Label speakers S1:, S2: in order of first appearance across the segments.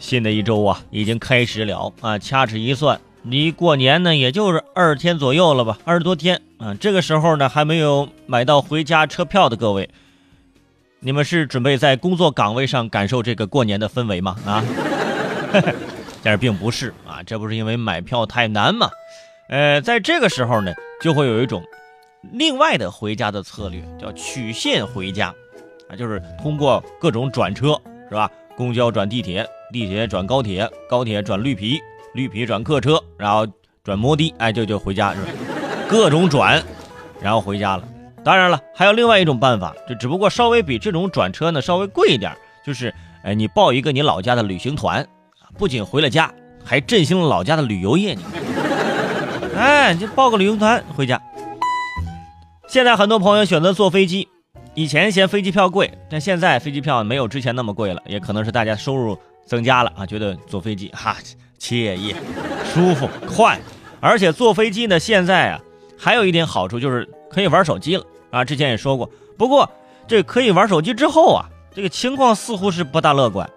S1: 新的一周啊，已经开始了啊！掐指一算，离过年呢，也就是二十天左右了吧，二十多天啊。这个时候呢，还没有买到回家车票的各位，你们是准备在工作岗位上感受这个过年的氛围吗？啊？但是并不是啊，这不是因为买票太难嘛？呃，在这个时候呢，就会有一种另外的回家的策略，叫曲线回家啊，就是通过各种转车，是吧？公交转地铁，地铁转高铁，高铁转绿皮，绿皮转客车，然后转摩的，哎，就就回家是吧？各种转，然后回家了。当然了，还有另外一种办法，就只不过稍微比这种转车呢稍微贵一点，就是哎，你报一个你老家的旅行团，不仅回了家，还振兴了老家的旅游业。你，哎，就报个旅行团回家。现在很多朋友选择坐飞机。以前嫌飞机票贵，但现在飞机票没有之前那么贵了，也可能是大家收入增加了啊，觉得坐飞机哈惬意、舒服、快，而且坐飞机呢，现在啊还有一点好处就是可以玩手机了啊。之前也说过，不过这可以玩手机之后啊，这个情况似乎是不大乐观。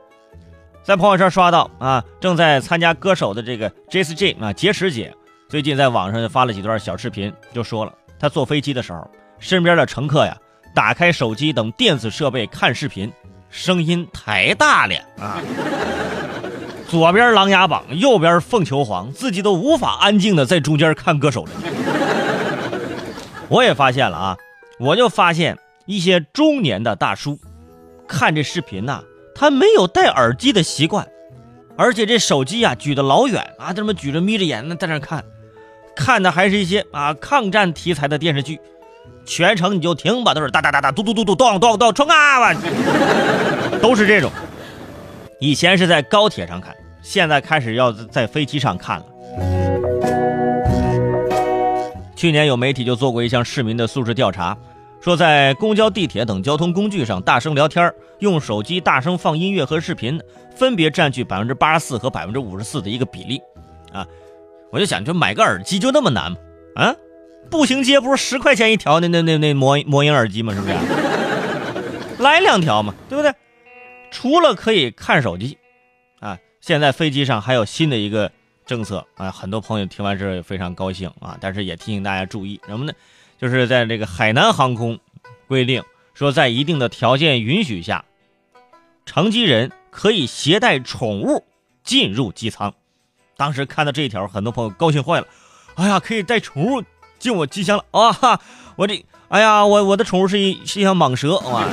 S1: 在朋友圈刷到啊，正在参加歌手的这个 J.S.J 啊，结石姐最近在网上发了几段小视频，就说了她坐飞机的时候，身边的乘客呀。打开手机等电子设备看视频，声音太大了啊！左边《琅琊榜》，右边《凤求凰》，自己都无法安静的在中间看歌手了。我也发现了啊，我就发现一些中年的大叔看这视频呐，他没有戴耳机的习惯，而且这手机呀举得老远啊，这么举着眯着眼呢在那看，看的还是一些啊抗战题材的电视剧。全程你就停吧，都是哒哒哒哒，嘟嘟嘟嘟，咚咚咚，冲啊！都是这种。以前是在高铁上看，现在开始要在飞机上看了。去年有媒体就做过一项市民的素质调查，说在公交、地铁等交通工具上大声聊天，用手机大声放音乐和视频，分别占据百分之八十四和百分之五十四的一个比例。啊，我就想，就买个耳机就那么难吗？啊？步行街不是十块钱一条那那那那魔魔音耳机吗？是不是？来两条嘛，对不对？除了可以看手机，啊，现在飞机上还有新的一个政策啊，很多朋友听完之后也非常高兴啊，但是也提醒大家注意什么呢？就是在这个海南航空规定说，在一定的条件允许下，乘机人可以携带宠物进入机舱。当时看到这一条，很多朋友高兴坏了，哎呀，可以带宠物。进我机箱了啊！我这，哎呀，我我的宠物是一是一条蟒蛇哇！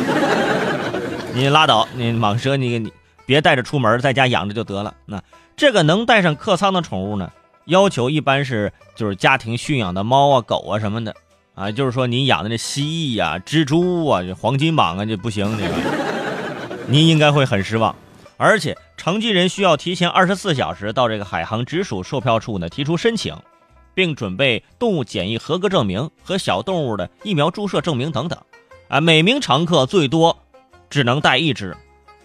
S1: 你拉倒，你蟒蛇你你别带着出门，在家养着就得了。那这个能带上客舱的宠物呢？要求一般是就是家庭驯养的猫啊、狗啊什么的啊，就是说你养的那蜥蜴呀、蜘蛛啊、黄金蟒啊就不行，这个您应该会很失望。而且乘机人需要提前二十四小时到这个海航直属售票处呢提出申请。并准备动物检疫合格证明和小动物的疫苗注射证明等等，啊，每名乘客最多只能带一只，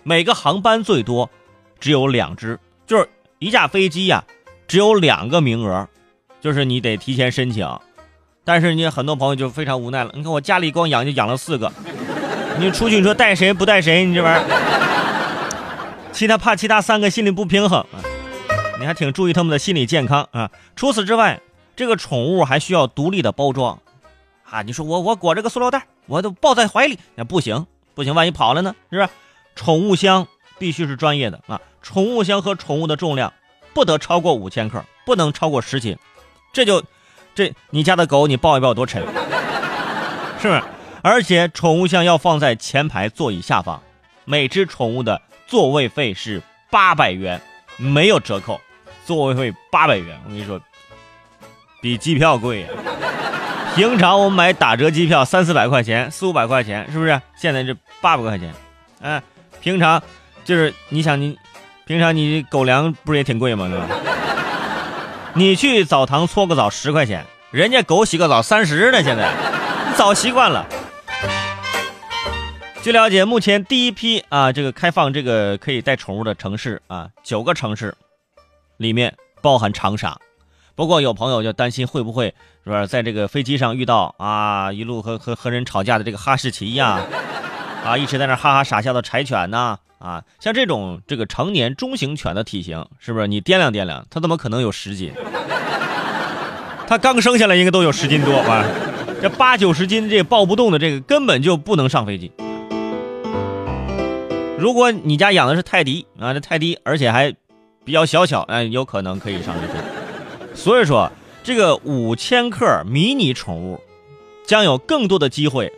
S1: 每个航班最多只有两只，就是一架飞机呀，只有两个名额，就是你得提前申请。但是你很多朋友就非常无奈了，你看我家里光养就养了四个，你出去你说带谁不带谁，你这玩意儿，其他怕其他三个心里不平衡，你还挺注意他们的心理健康啊。除此之外。这个宠物还需要独立的包装，啊，你说我我裹着个塑料袋，我都抱在怀里，那不行不行，万一跑了呢？是不是？宠物箱必须是专业的啊，宠物箱和宠物的重量不得超过五千克，不能超过十斤，这就这你家的狗你抱一抱多沉，是不是？而且宠物箱要放在前排座椅下方，每只宠物的座位费是八百元，没有折扣，座位费八百元，我跟你说。比机票贵呀！平常我们买打折机票三四百块钱，四五百块钱，是不是？现在这八百块钱，哎，平常就是你想你，平常你狗粮不是也挺贵吗？对吧？你去澡堂搓个澡十块钱，人家狗洗个澡三十呢。现在你早习惯了。据了解，目前第一批啊，这个开放这个可以带宠物的城市啊，九个城市里面包含长沙。不过有朋友就担心会不会是吧，在这个飞机上遇到啊，一路和和和人吵架的这个哈士奇呀，啊，一直在那哈哈傻笑的柴犬呐，啊。像这种这个成年中型犬的体型，是不是你掂量掂量，它怎么可能有十斤？它刚生下来应该都有十斤多吧？这八九十斤这抱不动的这个根本就不能上飞机。如果你家养的是泰迪啊，这泰迪而且还比较小巧，哎，有可能可以上飞机。所以说，这个五千克迷你宠物将有更多的机会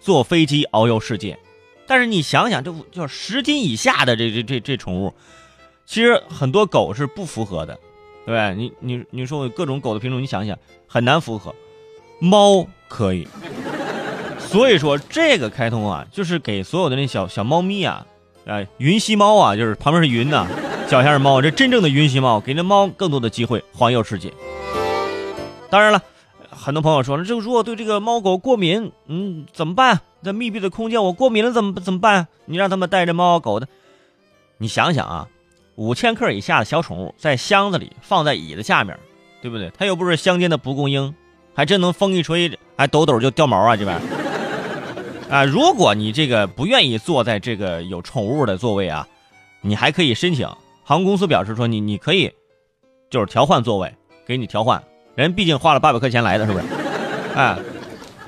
S1: 坐飞机遨游世界。但是你想想，这就十斤以下的这这这这宠物，其实很多狗是不符合的，对吧？你你你说各种狗的品种，你想想很难符合，猫可以。所以说这个开通啊，就是给所有的那小小猫咪啊。哎，云吸猫啊，就是旁边是云呐，脚下是猫，这真正的云吸猫，给那猫更多的机会环游世界。当然了，很多朋友说了，这如果对这个猫狗过敏，嗯，怎么办？在密闭的空间，我过敏了怎么怎么办？你让他们带着猫狗的，你想想啊，五千克以下的小宠物在箱子里放在椅子下面，对不对？它又不是乡间的蒲公英，还真能风一吹，还抖抖就掉毛啊，这玩意儿。啊，如果你这个不愿意坐在这个有宠物的座位啊，你还可以申请。航空公司表示说你你可以，就是调换座位，给你调换。人毕竟花了八百块钱来的，是不是？哎，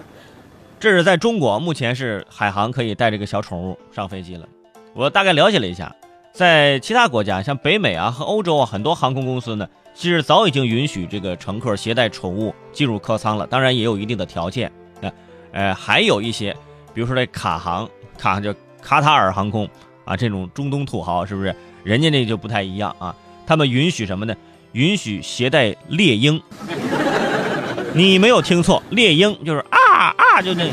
S1: 这是在中国目前是海航可以带这个小宠物上飞机了。我大概了解了一下，在其他国家，像北美啊和欧洲啊，很多航空公司呢，其实早已经允许这个乘客携带宠物进入客舱了。当然也有一定的条件。呃，呃，还有一些。比如说这卡航，卡叫卡塔尔航空啊，这种中东土豪是不是？人家那就不太一样啊，他们允许什么呢？允许携带猎鹰。你没有听错，猎鹰就是啊啊，就那《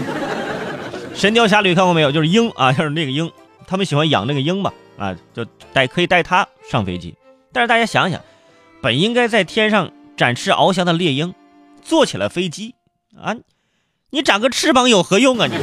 S1: 神雕侠侣》看过没有？就是鹰啊，就是那个鹰，他们喜欢养那个鹰吧啊，就带可以带它上飞机。但是大家想想，本应该在天上展翅翱翔的猎鹰，坐起了飞机啊。你长个翅膀有何用啊你？